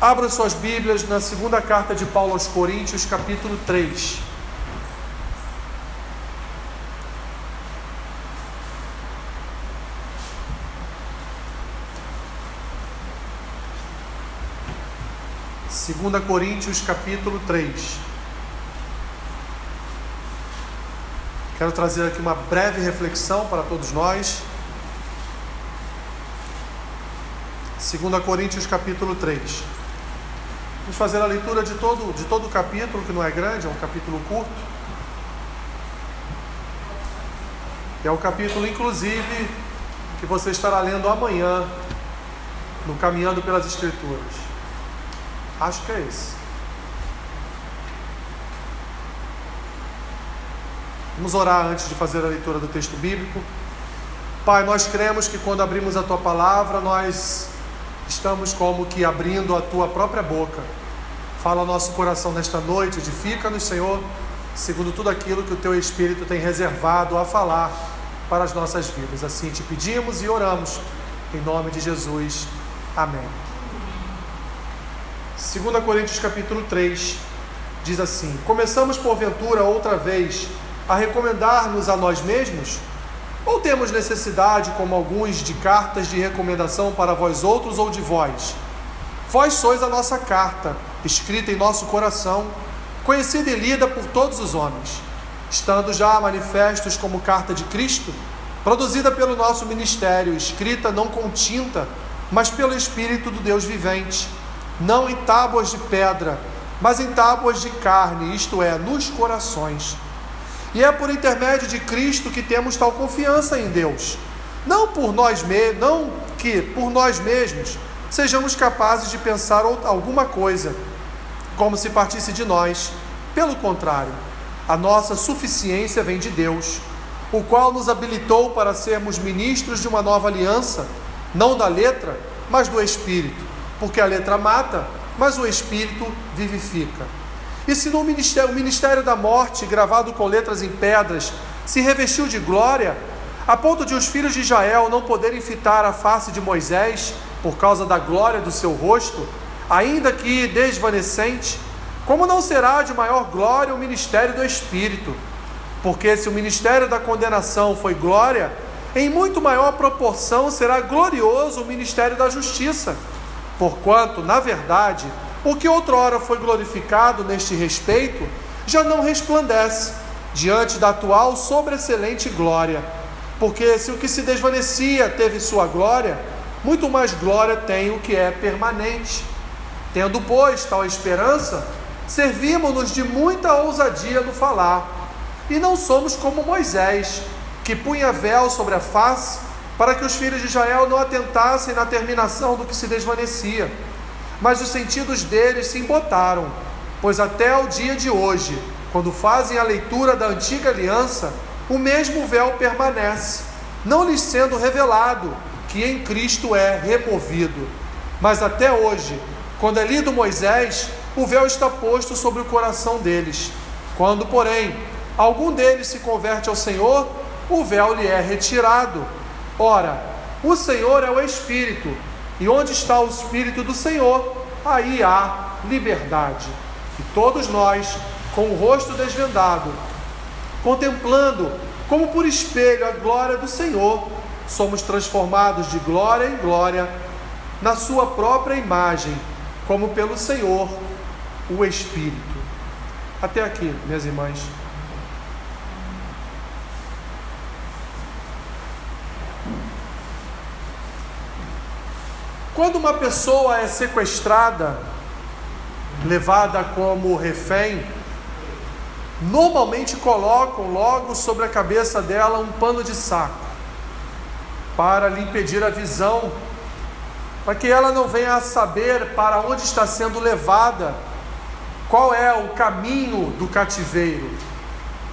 Abra suas Bíblias na segunda carta de Paulo aos Coríntios, capítulo 3. Segunda Coríntios, capítulo 3. Quero trazer aqui uma breve reflexão para todos nós. 2 Coríntios capítulo 3. Vamos fazer a leitura de todo, de todo o capítulo, que não é grande, é um capítulo curto. É o capítulo, inclusive, que você estará lendo amanhã, no Caminhando pelas Escrituras. Acho que é esse. Vamos orar antes de fazer a leitura do texto bíblico. Pai, nós cremos que quando abrimos a tua palavra, nós estamos como que abrindo a tua própria boca. Fala nosso coração nesta noite, edifica-nos, Senhor, segundo tudo aquilo que o teu Espírito tem reservado a falar para as nossas vidas. Assim te pedimos e oramos, em nome de Jesus. Amém. 2 Coríntios capítulo 3 diz assim: Começamos porventura outra vez a recomendar-nos a nós mesmos? Ou temos necessidade, como alguns, de cartas de recomendação para vós outros ou de vós? Vós sois a nossa carta, escrita em nosso coração, conhecida e lida por todos os homens, estando já manifestos como carta de Cristo, produzida pelo nosso ministério, escrita não com tinta, mas pelo Espírito do Deus vivente, não em tábuas de pedra, mas em tábuas de carne, isto é, nos corações e é por intermédio de Cristo que temos tal confiança em Deus. Não por nós mesmos, não que por nós mesmos sejamos capazes de pensar alguma coisa como se partisse de nós. Pelo contrário, a nossa suficiência vem de Deus, o qual nos habilitou para sermos ministros de uma nova aliança, não da letra, mas do espírito, porque a letra mata, mas o espírito vivifica. E se no ministério, o ministério da morte, gravado com letras em pedras, se revestiu de glória, a ponto de os filhos de Israel não poderem fitar a face de Moisés por causa da glória do seu rosto, ainda que desvanecente, como não será de maior glória o ministério do Espírito? Porque se o ministério da condenação foi glória, em muito maior proporção será glorioso o ministério da justiça, porquanto, na verdade, o que outrora foi glorificado neste respeito já não resplandece diante da atual sobreexcelente glória. Porque se o que se desvanecia teve sua glória, muito mais glória tem o que é permanente. Tendo, pois, tal esperança, servimos-nos de muita ousadia no falar, e não somos como Moisés, que punha véu sobre a face, para que os filhos de Israel não atentassem na terminação do que se desvanecia mas os sentidos deles se embotaram, pois até o dia de hoje, quando fazem a leitura da antiga aliança, o mesmo véu permanece, não lhes sendo revelado que em Cristo é removido. Mas até hoje, quando é lido Moisés, o véu está posto sobre o coração deles. Quando, porém, algum deles se converte ao Senhor, o véu lhe é retirado. Ora, o Senhor é o Espírito e onde está o Espírito do Senhor, aí há liberdade. E todos nós, com o rosto desvendado, contemplando como por espelho a glória do Senhor, somos transformados de glória em glória na Sua própria imagem, como pelo Senhor, o Espírito. Até aqui, minhas irmãs. Quando uma pessoa é sequestrada, levada como refém, normalmente colocam logo sobre a cabeça dela um pano de saco para lhe impedir a visão, para que ela não venha a saber para onde está sendo levada, qual é o caminho do cativeiro.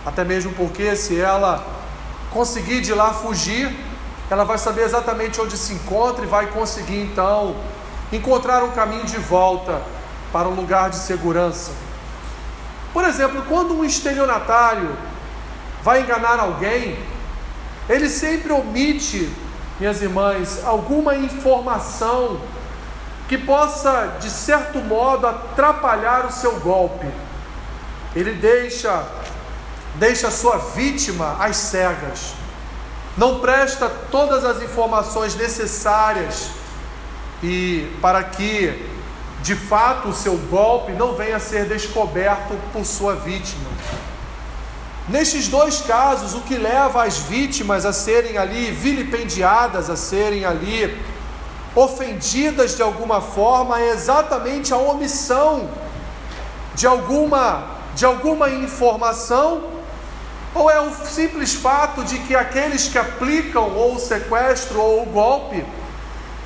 Até mesmo porque se ela conseguir de lá fugir, ela vai saber exatamente onde se encontra e vai conseguir então encontrar um caminho de volta para um lugar de segurança. Por exemplo, quando um estelionatário vai enganar alguém, ele sempre omite, minhas irmãs, alguma informação que possa, de certo modo, atrapalhar o seu golpe. Ele deixa deixa a sua vítima às cegas. Não presta todas as informações necessárias e para que de fato o seu golpe não venha a ser descoberto por sua vítima. Nestes dois casos, o que leva as vítimas a serem ali vilipendiadas, a serem ali ofendidas de alguma forma, é exatamente a omissão de alguma, de alguma informação, ou é o simples fato de que aqueles que aplicam ou o sequestro ou o golpe,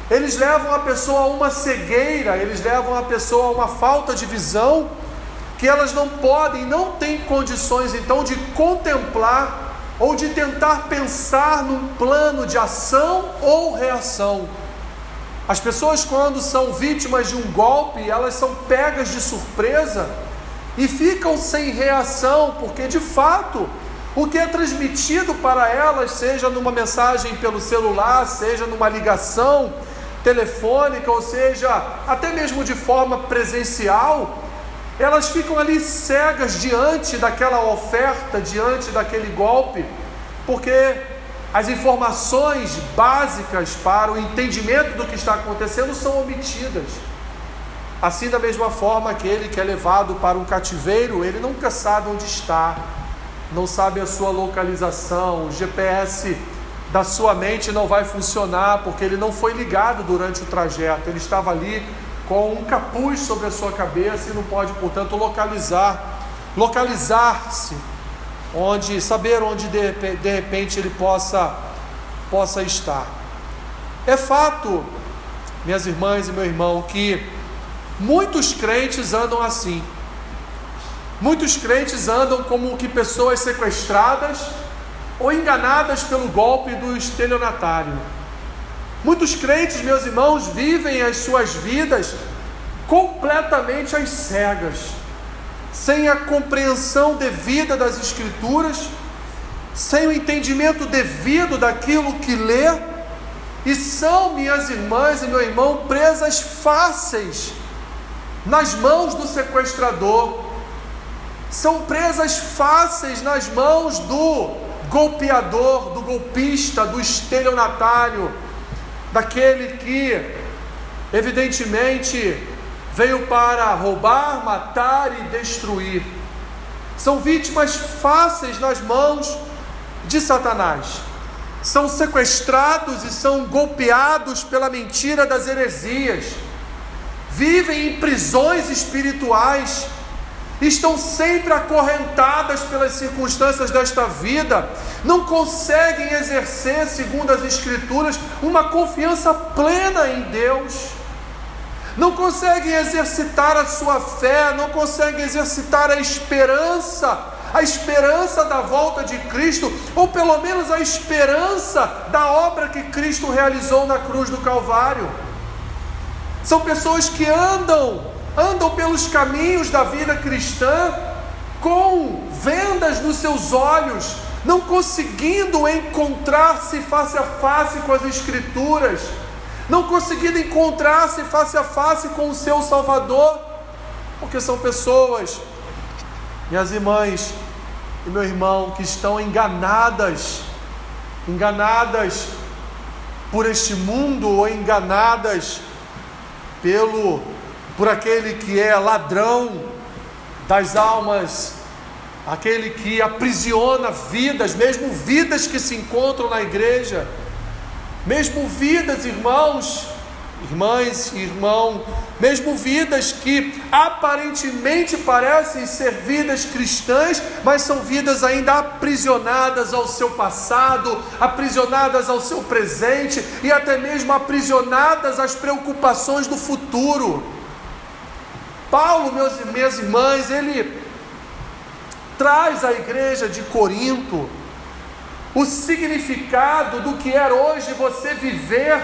eles levam a pessoa a uma cegueira, eles levam a pessoa a uma falta de visão que elas não podem, não têm condições então de contemplar ou de tentar pensar num plano de ação ou reação. As pessoas, quando são vítimas de um golpe, elas são pegas de surpresa e ficam sem reação, porque de fato o que é transmitido para elas, seja numa mensagem pelo celular, seja numa ligação telefônica, ou seja, até mesmo de forma presencial, elas ficam ali cegas diante daquela oferta, diante daquele golpe, porque as informações básicas para o entendimento do que está acontecendo são omitidas. Assim, da mesma forma, aquele que é levado para um cativeiro, ele nunca sabe onde está, não sabe a sua localização, o GPS da sua mente não vai funcionar porque ele não foi ligado durante o trajeto, ele estava ali com um capuz sobre a sua cabeça e não pode, portanto, localizar, localizar-se, onde saber onde de, de repente ele possa possa estar. É fato, minhas irmãs e meu irmão, que muitos crentes andam assim. Muitos crentes andam como que pessoas sequestradas ou enganadas pelo golpe do estelionatário. Muitos crentes, meus irmãos, vivem as suas vidas completamente às cegas, sem a compreensão devida das Escrituras, sem o entendimento devido daquilo que lê, e são, minhas irmãs e meu irmão, presas fáceis nas mãos do sequestrador, são presas fáceis nas mãos do golpeador, do golpista, do estelionatário daquele que, evidentemente, veio para roubar, matar e destruir. São vítimas fáceis nas mãos de Satanás. São sequestrados e são golpeados pela mentira das heresias. Vivem em prisões espirituais estão sempre acorrentadas pelas circunstâncias desta vida, não conseguem exercer, segundo as Escrituras, uma confiança plena em Deus, não conseguem exercitar a sua fé, não conseguem exercitar a esperança, a esperança da volta de Cristo, ou pelo menos a esperança da obra que Cristo realizou na cruz do Calvário. São pessoas que andam andam pelos caminhos da vida cristã com vendas nos seus olhos, não conseguindo encontrar-se face a face com as Escrituras, não conseguindo encontrar-se face a face com o seu Salvador, porque são pessoas, minhas irmãs e meu irmão, que estão enganadas, enganadas por este mundo ou enganadas pelo por aquele que é ladrão das almas, aquele que aprisiona vidas, mesmo vidas que se encontram na igreja, mesmo vidas, irmãos, irmãs irmão, mesmo vidas que aparentemente parecem ser vidas cristãs, mas são vidas ainda aprisionadas ao seu passado, aprisionadas ao seu presente e até mesmo aprisionadas às preocupações do futuro. Paulo, meus, minhas irmãs, ele traz à igreja de Corinto o significado do que é hoje você viver,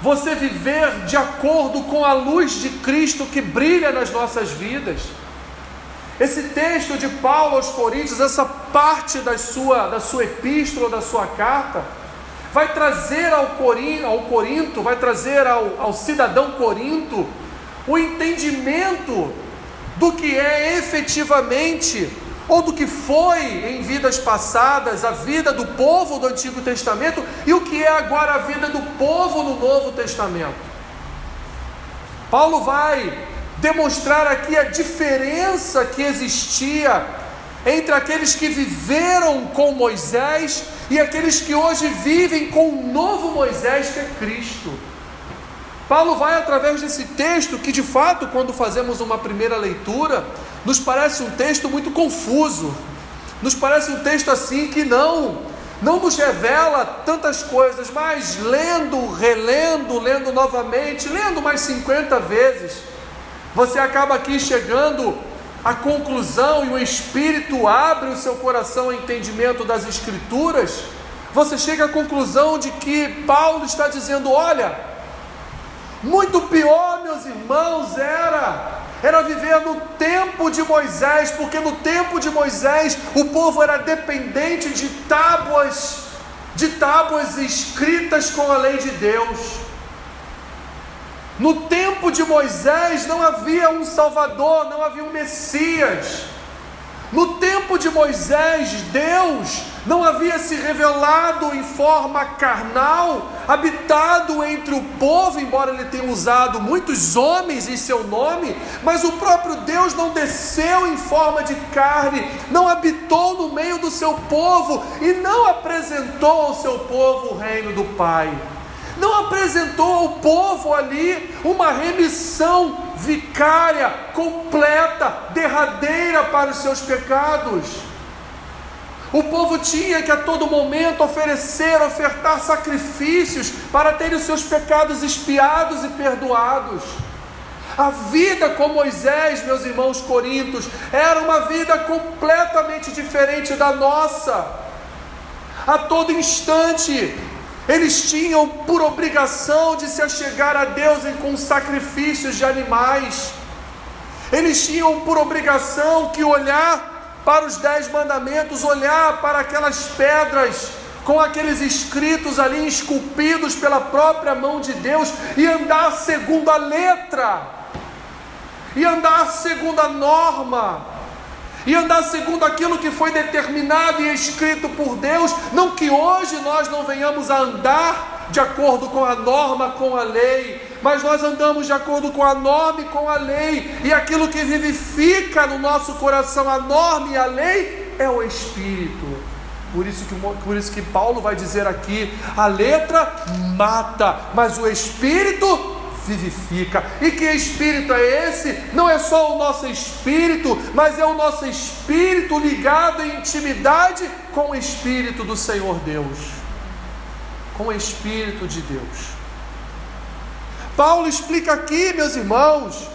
você viver de acordo com a luz de Cristo que brilha nas nossas vidas. Esse texto de Paulo aos Coríntios, essa parte da sua, da sua epístola, da sua carta, vai trazer ao, Corinto, ao Corinto vai trazer ao, ao cidadão Corinto o entendimento do que é efetivamente ou do que foi em vidas passadas a vida do povo do Antigo Testamento e o que é agora a vida do povo no Novo Testamento. Paulo vai demonstrar aqui a diferença que existia entre aqueles que viveram com Moisés e aqueles que hoje vivem com o novo Moisés que é Cristo. Paulo vai através desse texto que de fato, quando fazemos uma primeira leitura, nos parece um texto muito confuso. Nos parece um texto assim que não não nos revela tantas coisas, mas lendo, relendo, lendo novamente, lendo mais 50 vezes, você acaba aqui chegando à conclusão e o Espírito abre o seu coração ao entendimento das Escrituras. Você chega à conclusão de que Paulo está dizendo: olha, muito pior, meus irmãos, era era viver no tempo de Moisés, porque no tempo de Moisés o povo era dependente de tábuas, de tábuas escritas com a lei de Deus. No tempo de Moisés não havia um Salvador, não havia um Messias. No tempo de Moisés, Deus não havia se revelado em forma carnal, habitado entre o povo, embora ele tenha usado muitos homens em seu nome, mas o próprio Deus não desceu em forma de carne, não habitou no meio do seu povo e não apresentou ao seu povo o reino do Pai não apresentou ao povo ali uma remissão vicária, completa, derradeira para os seus pecados. O povo tinha que a todo momento oferecer, ofertar sacrifícios para ter os seus pecados expiados e perdoados. A vida com Moisés, meus irmãos corintos, era uma vida completamente diferente da nossa. A todo instante, eles tinham por obrigação de se achegar a Deus com sacrifícios de animais. Eles tinham por obrigação que olhar para os dez mandamentos, olhar para aquelas pedras com aqueles escritos ali esculpidos pela própria mão de Deus e andar segundo a letra, e andar segundo a norma e andar segundo aquilo que foi determinado e escrito por Deus, não que hoje nós não venhamos a andar de acordo com a norma, com a lei, mas nós andamos de acordo com a norma e com a lei, e aquilo que vivifica no nosso coração a norma e a lei é o Espírito. Por isso, que, por isso que Paulo vai dizer aqui: a letra mata, mas o Espírito vivifica. E que espírito é esse? Não é só o nosso espírito, mas é o nosso espírito ligado em intimidade com o espírito do Senhor Deus. Com o espírito de Deus. Paulo explica aqui, meus irmãos,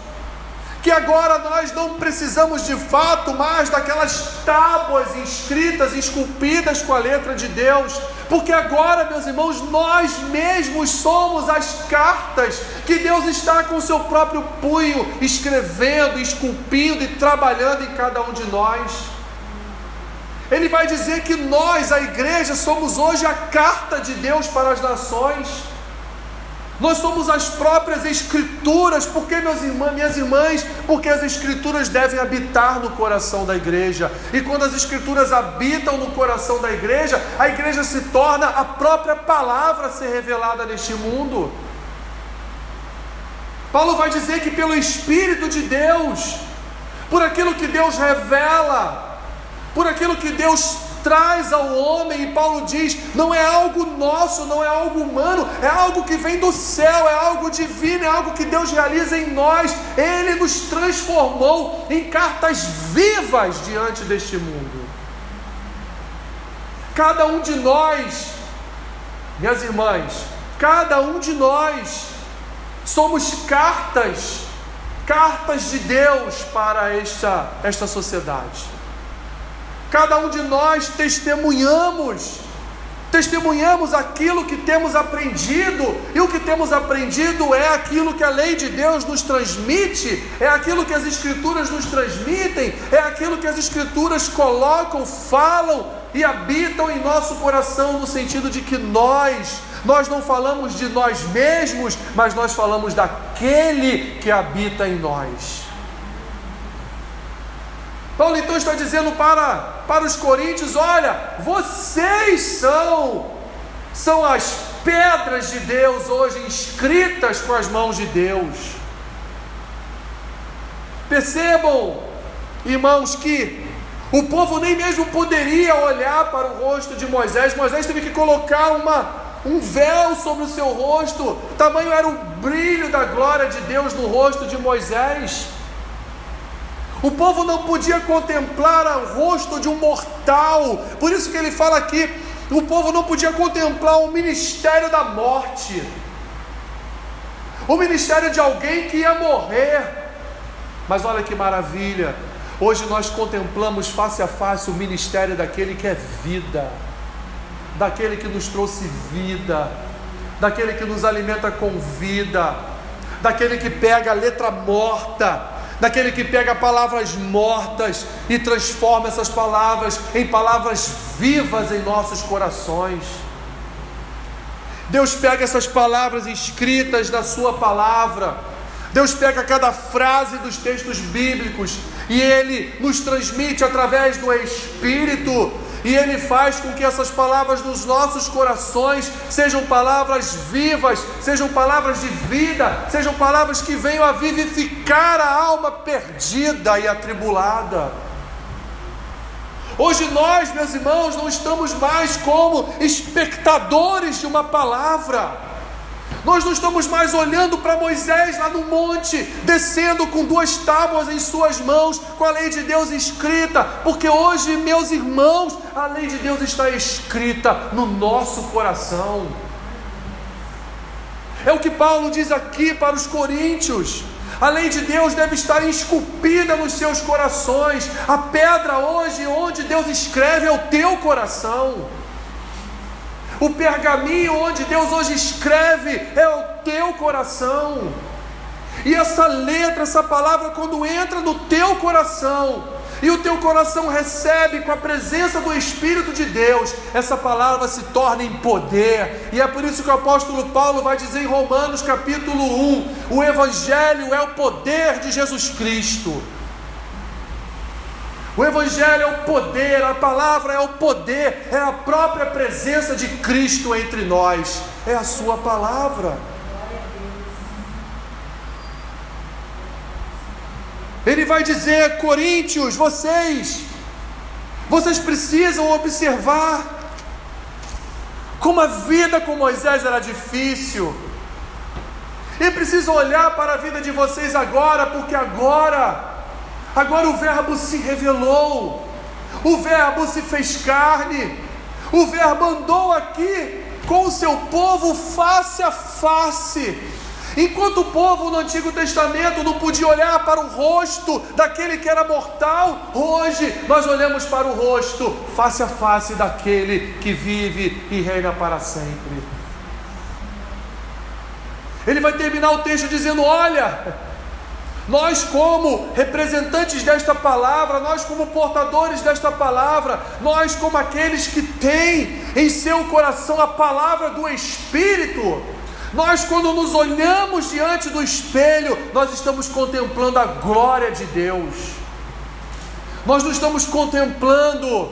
que agora nós não precisamos de fato mais daquelas tábuas inscritas, esculpidas com a letra de Deus, porque agora, meus irmãos, nós mesmos somos as cartas que Deus está com o seu próprio punho escrevendo, esculpindo e trabalhando em cada um de nós. Ele vai dizer que nós, a igreja, somos hoje a carta de Deus para as nações. Nós somos as próprias Escrituras, porque meus irmãos, minhas irmãs, porque as Escrituras devem habitar no coração da igreja. E quando as Escrituras habitam no coração da igreja, a igreja se torna a própria palavra a ser revelada neste mundo. Paulo vai dizer que pelo Espírito de Deus, por aquilo que Deus revela, por aquilo que Deus traz ao homem, e Paulo diz: não é algo nosso, não é algo humano, é algo que vem do céu, é algo divino, é algo que Deus realiza em nós. Ele nos transformou em cartas vivas diante deste mundo. Cada um de nós, minhas irmãs, cada um de nós somos cartas, cartas de Deus para esta, esta sociedade. Cada um de nós testemunhamos, testemunhamos aquilo que temos aprendido, e o que temos aprendido é aquilo que a lei de Deus nos transmite, é aquilo que as Escrituras nos transmitem, é aquilo que as Escrituras colocam, falam e habitam em nosso coração no sentido de que nós nós não falamos de nós mesmos, mas nós falamos daquele que habita em nós. Paulo então está dizendo para, para os coríntios: olha, vocês são, são as pedras de Deus hoje escritas com as mãos de Deus. Percebam, irmãos, que o povo nem mesmo poderia olhar para o rosto de Moisés. Moisés teve que colocar uma, um véu sobre o seu rosto. Tamanho era o brilho da glória de Deus no rosto de Moisés. O povo não podia contemplar o rosto de um mortal. Por isso que ele fala aqui: o povo não podia contemplar o ministério da morte. O ministério de alguém que ia morrer. Mas olha que maravilha, hoje nós contemplamos face a face o ministério daquele que é vida, daquele que nos trouxe vida, daquele que nos alimenta com vida, daquele que pega a letra morta, daquele que pega palavras mortas e transforma essas palavras em palavras vivas em nossos corações. Deus pega essas palavras escritas na Sua palavra Deus pega cada frase dos textos bíblicos e Ele nos transmite através do Espírito, e Ele faz com que essas palavras dos nossos corações sejam palavras vivas, sejam palavras de vida, sejam palavras que venham a vivificar a alma perdida e atribulada. Hoje nós, meus irmãos, não estamos mais como espectadores de uma palavra. Nós não estamos mais olhando para Moisés lá no monte, descendo com duas tábuas em suas mãos, com a lei de Deus escrita, porque hoje, meus irmãos, a lei de Deus está escrita no nosso coração. É o que Paulo diz aqui para os coríntios. A lei de Deus deve estar esculpida nos seus corações. A pedra hoje, onde Deus escreve, é o teu coração. O pergaminho onde Deus hoje escreve é o teu coração. E essa letra, essa palavra, quando entra no teu coração, e o teu coração recebe com a presença do Espírito de Deus, essa palavra se torna em poder, e é por isso que o apóstolo Paulo vai dizer em Romanos capítulo 1: o Evangelho é o poder de Jesus Cristo. O Evangelho é o poder, a palavra é o poder, é a própria presença de Cristo entre nós, é a Sua palavra. Ele vai dizer, Coríntios, vocês, vocês precisam observar como a vida com Moisés era difícil, e precisam olhar para a vida de vocês agora, porque agora Agora o Verbo se revelou, o Verbo se fez carne, o Verbo andou aqui com o seu povo face a face. Enquanto o povo no Antigo Testamento não podia olhar para o rosto daquele que era mortal, hoje nós olhamos para o rosto face a face daquele que vive e reina para sempre. Ele vai terminar o texto dizendo: Olha, nós, como representantes desta palavra, nós, como portadores desta palavra, nós, como aqueles que têm em seu coração a palavra do Espírito, nós, quando nos olhamos diante do espelho, nós estamos contemplando a glória de Deus, nós não estamos contemplando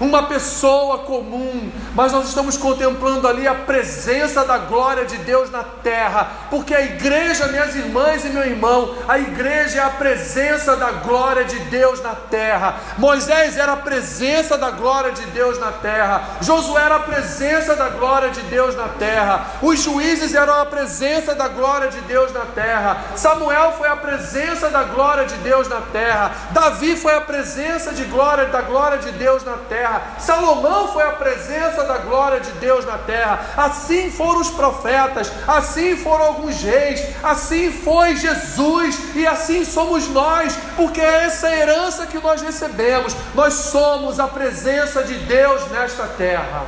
uma pessoa comum, mas nós estamos contemplando ali a presença da glória de Deus na terra, porque a igreja, minhas irmãs e meu irmão, a igreja é a presença da glória de Deus na terra. Moisés era a presença da glória de Deus na terra, Josué era a presença da glória de Deus na terra, os juízes eram a presença da glória de Deus na terra, Samuel foi a presença da glória de Deus na terra, Davi foi a presença de glória da glória de Deus na terra terra. Salomão foi a presença da glória de Deus na terra. Assim foram os profetas, assim foram alguns reis, assim foi Jesus e assim somos nós, porque é essa herança que nós recebemos. Nós somos a presença de Deus nesta terra.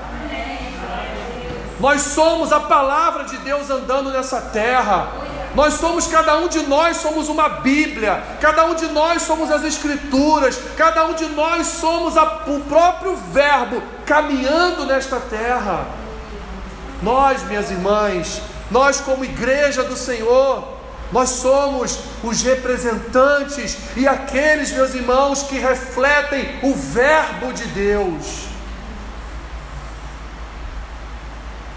Nós somos a palavra de Deus andando nessa terra. Nós somos, cada um de nós somos uma Bíblia, cada um de nós somos as Escrituras, cada um de nós somos a, o próprio Verbo caminhando nesta terra. Nós, minhas irmãs, nós, como igreja do Senhor, nós somos os representantes e aqueles, meus irmãos, que refletem o Verbo de Deus.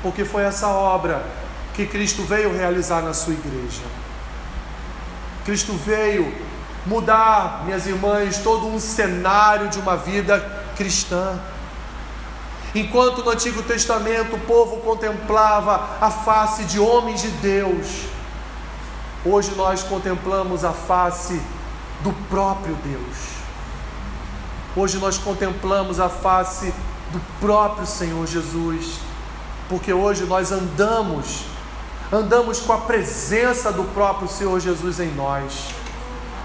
Porque foi essa obra que Cristo veio realizar na sua igreja. Cristo veio mudar, minhas irmãs, todo um cenário de uma vida cristã. Enquanto no Antigo Testamento o povo contemplava a face de homens de Deus, hoje nós contemplamos a face do próprio Deus. Hoje nós contemplamos a face do próprio Senhor Jesus, porque hoje nós andamos, andamos com a presença do próprio Senhor Jesus em nós.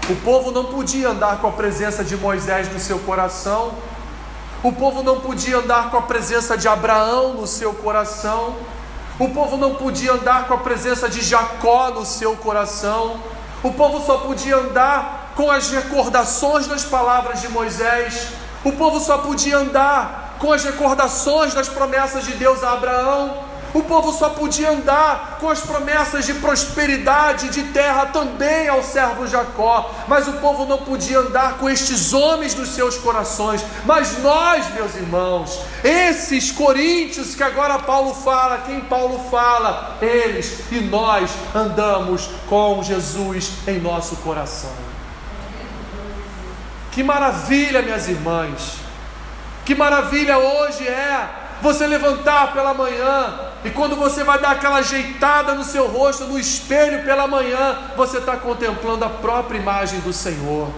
O povo não podia andar com a presença de Moisés no seu coração, o povo não podia andar com a presença de Abraão no seu coração. O povo não podia andar com a presença de Jacó no seu coração. O povo só podia andar com as recordações das palavras de Moisés. O povo só podia andar com as recordações das promessas de Deus a Abraão. O povo só podia andar com as promessas de prosperidade de terra também ao servo Jacó, mas o povo não podia andar com estes homens nos seus corações. Mas nós, meus irmãos, esses coríntios que agora Paulo fala, quem Paulo fala, eles e nós andamos com Jesus em nosso coração. Que maravilha, minhas irmãs! Que maravilha hoje é você levantar pela manhã e quando você vai dar aquela ajeitada no seu rosto, no espelho pela manhã, você está contemplando a própria imagem do Senhor.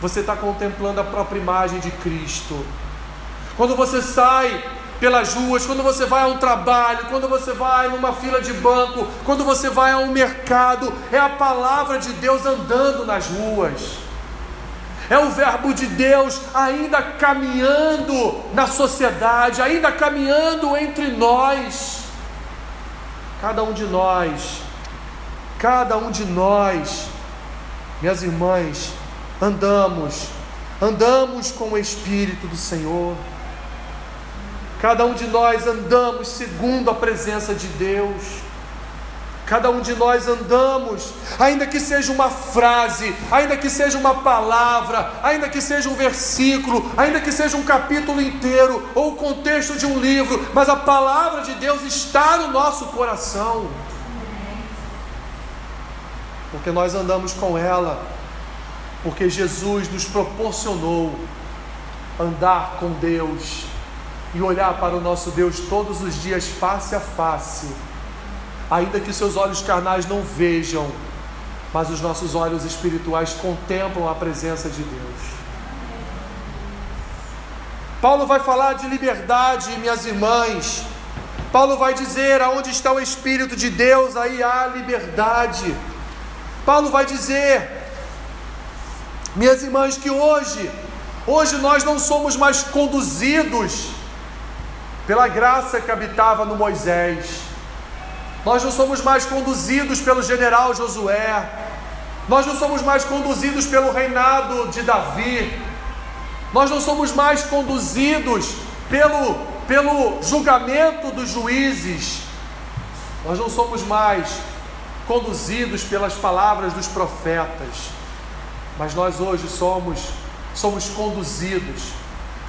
Você está contemplando a própria imagem de Cristo. Quando você sai pelas ruas, quando você vai a um trabalho, quando você vai numa fila de banco, quando você vai a um mercado, é a palavra de Deus andando nas ruas é o Verbo de Deus ainda caminhando na sociedade, ainda caminhando entre nós. Cada um de nós, cada um de nós, minhas irmãs, andamos, andamos com o Espírito do Senhor. Cada um de nós andamos segundo a presença de Deus. Cada um de nós andamos, ainda que seja uma frase, ainda que seja uma palavra, ainda que seja um versículo, ainda que seja um capítulo inteiro ou o contexto de um livro, mas a palavra de Deus está no nosso coração. Porque nós andamos com ela, porque Jesus nos proporcionou andar com Deus e olhar para o nosso Deus todos os dias face a face ainda que seus olhos carnais não vejam, mas os nossos olhos espirituais contemplam a presença de Deus. Paulo vai falar de liberdade, minhas irmãs. Paulo vai dizer: aonde está o Espírito de Deus, aí há liberdade. Paulo vai dizer, minhas irmãs, que hoje, hoje nós não somos mais conduzidos pela graça que habitava no Moisés. Nós não somos mais conduzidos pelo general Josué. Nós não somos mais conduzidos pelo reinado de Davi. Nós não somos mais conduzidos pelo, pelo julgamento dos juízes. Nós não somos mais conduzidos pelas palavras dos profetas. Mas nós hoje somos somos conduzidos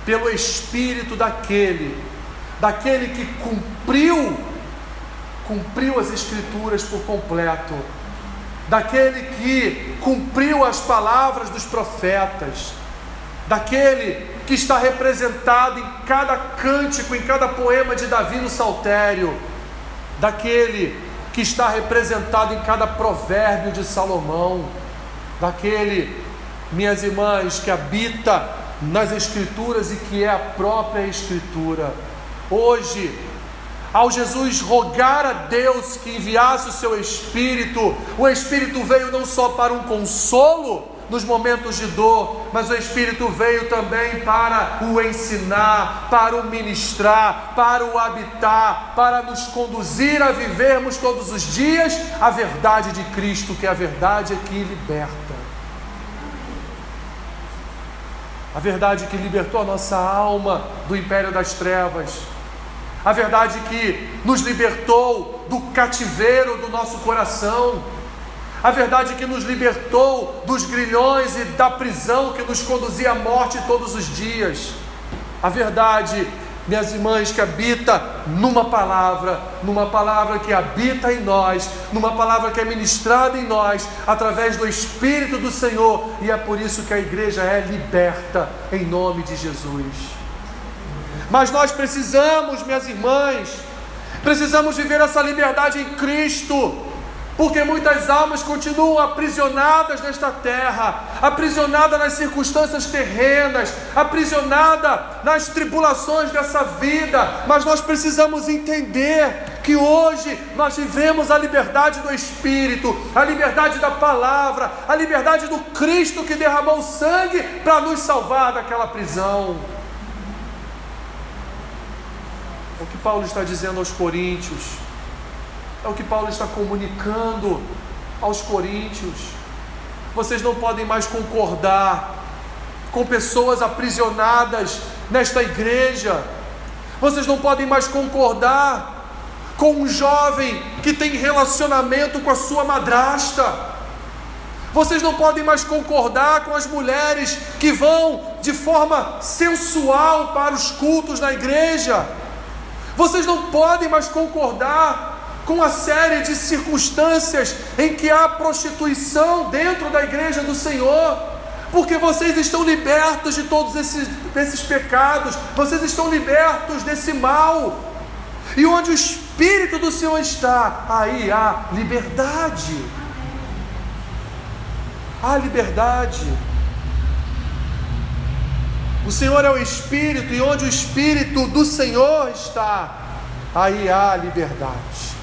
pelo espírito daquele daquele que cumpriu cumpriu as Escrituras por completo, daquele que cumpriu as palavras dos profetas, daquele que está representado em cada cântico, em cada poema de Davi no Saltério, daquele que está representado em cada provérbio de Salomão, daquele, minhas irmãs, que habita nas Escrituras e que é a própria Escritura. Hoje, ao Jesus rogar a Deus que enviasse o seu Espírito, o Espírito veio não só para um consolo, nos momentos de dor, mas o Espírito veio também para o ensinar, para o ministrar, para o habitar, para nos conduzir a vivermos todos os dias a verdade de Cristo, que é a verdade que liberta. A verdade que libertou a nossa alma do império das trevas. A verdade que nos libertou do cativeiro do nosso coração. A verdade que nos libertou dos grilhões e da prisão que nos conduzia à morte todos os dias. A verdade minhas irmãs, que habita numa palavra, numa palavra que habita em nós, numa palavra que é ministrada em nós, através do Espírito do Senhor, e é por isso que a igreja é liberta, em nome de Jesus. Mas nós precisamos, minhas irmãs, precisamos viver essa liberdade em Cristo porque muitas almas continuam aprisionadas nesta terra, aprisionadas nas circunstâncias terrenas, aprisionadas nas tribulações dessa vida, mas nós precisamos entender que hoje nós vivemos a liberdade do Espírito, a liberdade da palavra, a liberdade do Cristo que derramou sangue para nos salvar daquela prisão. É o que Paulo está dizendo aos Coríntios é o que Paulo está comunicando aos coríntios. Vocês não podem mais concordar com pessoas aprisionadas nesta igreja. Vocês não podem mais concordar com um jovem que tem relacionamento com a sua madrasta. Vocês não podem mais concordar com as mulheres que vão de forma sensual para os cultos na igreja. Vocês não podem mais concordar com a série de circunstâncias em que há prostituição dentro da igreja do Senhor, porque vocês estão libertos de todos esses, esses pecados, vocês estão libertos desse mal, e onde o Espírito do Senhor está, aí há liberdade. Há liberdade. O Senhor é o Espírito, e onde o Espírito do Senhor está, aí há liberdade.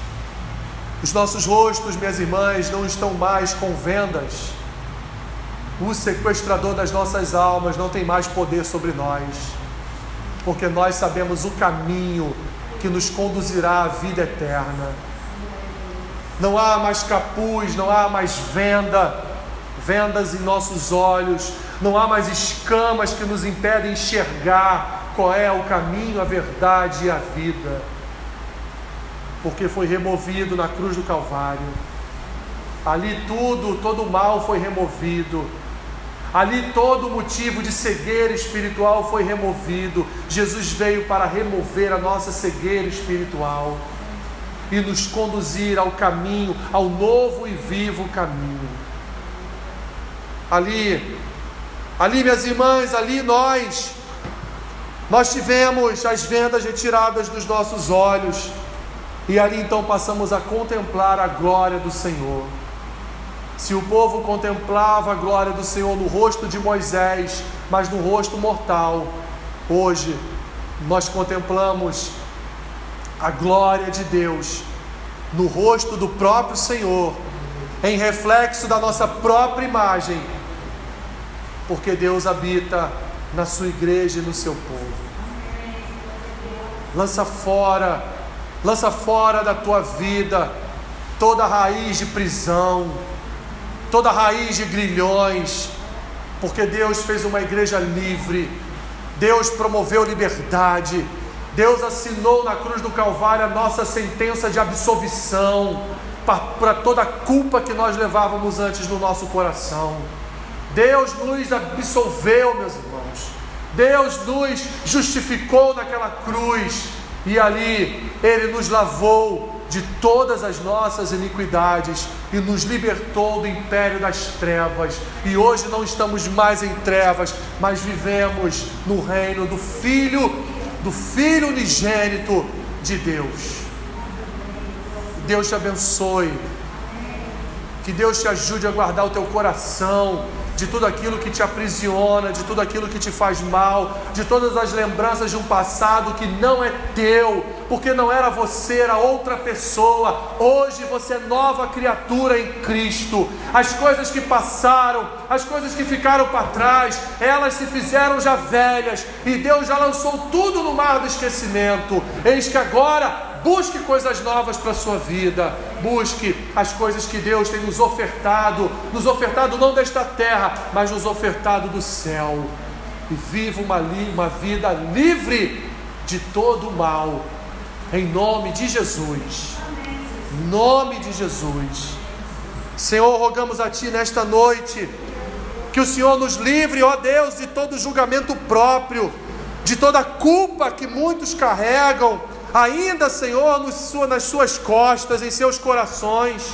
Os nossos rostos, minhas irmãs, não estão mais com vendas. O sequestrador das nossas almas não tem mais poder sobre nós, porque nós sabemos o caminho que nos conduzirá à vida eterna. Não há mais capuz, não há mais venda, vendas em nossos olhos, não há mais escamas que nos impedem enxergar qual é o caminho, a verdade e a vida porque foi removido na cruz do Calvário. Ali tudo, todo o mal foi removido. Ali todo motivo de cegueira espiritual foi removido. Jesus veio para remover a nossa cegueira espiritual e nos conduzir ao caminho, ao novo e vivo caminho. Ali, ali, minhas irmãs, ali nós, nós tivemos as vendas retiradas dos nossos olhos e ali então passamos a contemplar a glória do Senhor. Se o povo contemplava a glória do Senhor no rosto de Moisés, mas no rosto mortal, hoje nós contemplamos a glória de Deus no rosto do próprio Senhor, em reflexo da nossa própria imagem, porque Deus habita na sua igreja e no seu povo. Lança fora lança fora da tua vida toda raiz de prisão, toda raiz de grilhões, porque Deus fez uma igreja livre, Deus promoveu liberdade, Deus assinou na cruz do Calvário a nossa sentença de absolvição para toda a culpa que nós levávamos antes no nosso coração. Deus nos absolveu, meus irmãos. Deus nos justificou naquela cruz e ali Ele nos lavou de todas as nossas iniquidades e nos libertou do império das trevas. E hoje não estamos mais em trevas, mas vivemos no reino do Filho, do Filho unigênito de Deus. Deus te abençoe. Que Deus te ajude a guardar o teu coração de tudo aquilo que te aprisiona, de tudo aquilo que te faz mal, de todas as lembranças de um passado que não é teu, porque não era você, era outra pessoa. Hoje você é nova criatura em Cristo. As coisas que passaram, as coisas que ficaram para trás, elas se fizeram já velhas e Deus já lançou tudo no mar do esquecimento. Eis que agora Busque coisas novas para a sua vida. Busque as coisas que Deus tem nos ofertado, nos ofertado não desta terra, mas nos ofertado do céu. E viva uma, uma vida livre de todo o mal. Em nome de Jesus. Em nome de Jesus. Senhor, rogamos a Ti nesta noite que o Senhor nos livre, ó Deus, de todo julgamento próprio, de toda culpa que muitos carregam ainda, Senhor, nas suas costas, em seus corações.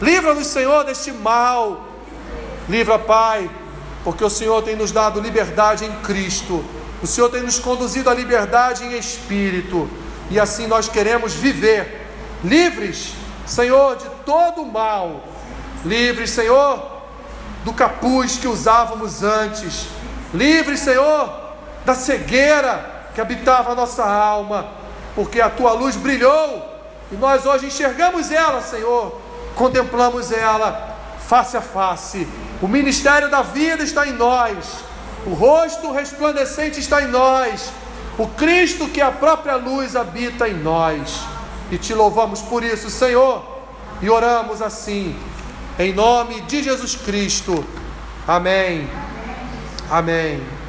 Livra-nos, Senhor, deste mal. Livra, Pai, porque o Senhor tem nos dado liberdade em Cristo. O Senhor tem nos conduzido à liberdade em espírito. E assim nós queremos viver livres, Senhor, de todo o mal. Livres, Senhor, do capuz que usávamos antes. Livres, Senhor, da cegueira que habitava a nossa alma porque a tua luz brilhou e nós hoje enxergamos ela, Senhor, contemplamos ela face a face. O ministério da vida está em nós, o rosto resplandecente está em nós, o Cristo que é a própria luz habita em nós. E te louvamos por isso, Senhor, e oramos assim, em nome de Jesus Cristo. Amém. Amém.